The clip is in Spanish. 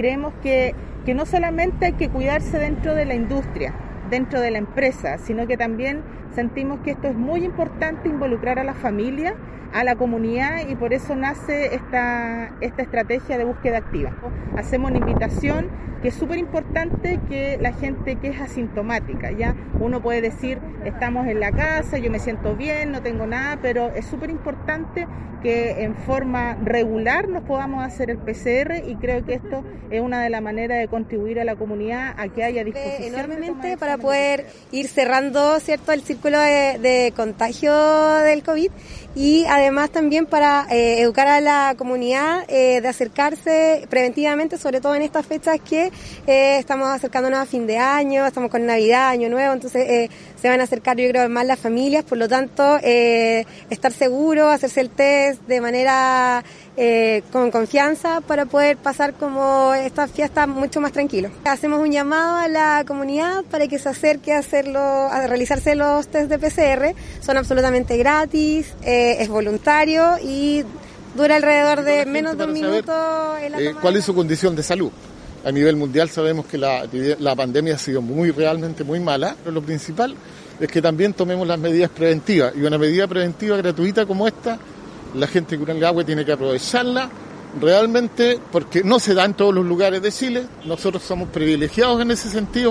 creemos que, que no solamente hay que cuidarse dentro de la industria, dentro de la empresa, sino que también sentimos que esto es muy importante involucrar a la familia, a la comunidad y por eso nace esta, esta estrategia de búsqueda activa. Hacemos una invitación que es súper importante que la gente que es asintomática, ya uno puede decir, estamos en la casa, yo me siento bien, no tengo nada, pero es súper importante que en forma regular nos podamos hacer el PCR y creo que esto es una de las maneras de contribuir a la comunidad a que haya disposición. Enormemente para poder ir cerrando cierto el círculo de, contagio del COVID y además también para eh, educar a la comunidad eh, de acercarse preventivamente, sobre todo en estas fechas que eh, estamos acercándonos a fin de año, estamos con Navidad, Año Nuevo, entonces se van a acercar yo creo más las familias, por lo tanto estar seguro, hacerse el test de manera eh, con confianza para poder pasar como esta fiesta mucho más tranquilo. Hacemos un llamado a la comunidad para que se acerque a hacerlo, a realizarse los test de PCR. Son absolutamente gratis, eh, es voluntario y dura alrededor de menos de un minuto. Eh, ¿Cuál es su condición de salud? A nivel mundial sabemos que la, la pandemia ha sido muy realmente muy mala, pero lo principal es que también tomemos las medidas preventivas y una medida preventiva gratuita como esta la gente el agua tiene que aprovecharla realmente porque no se da en todos los lugares de Chile, nosotros somos privilegiados en ese sentido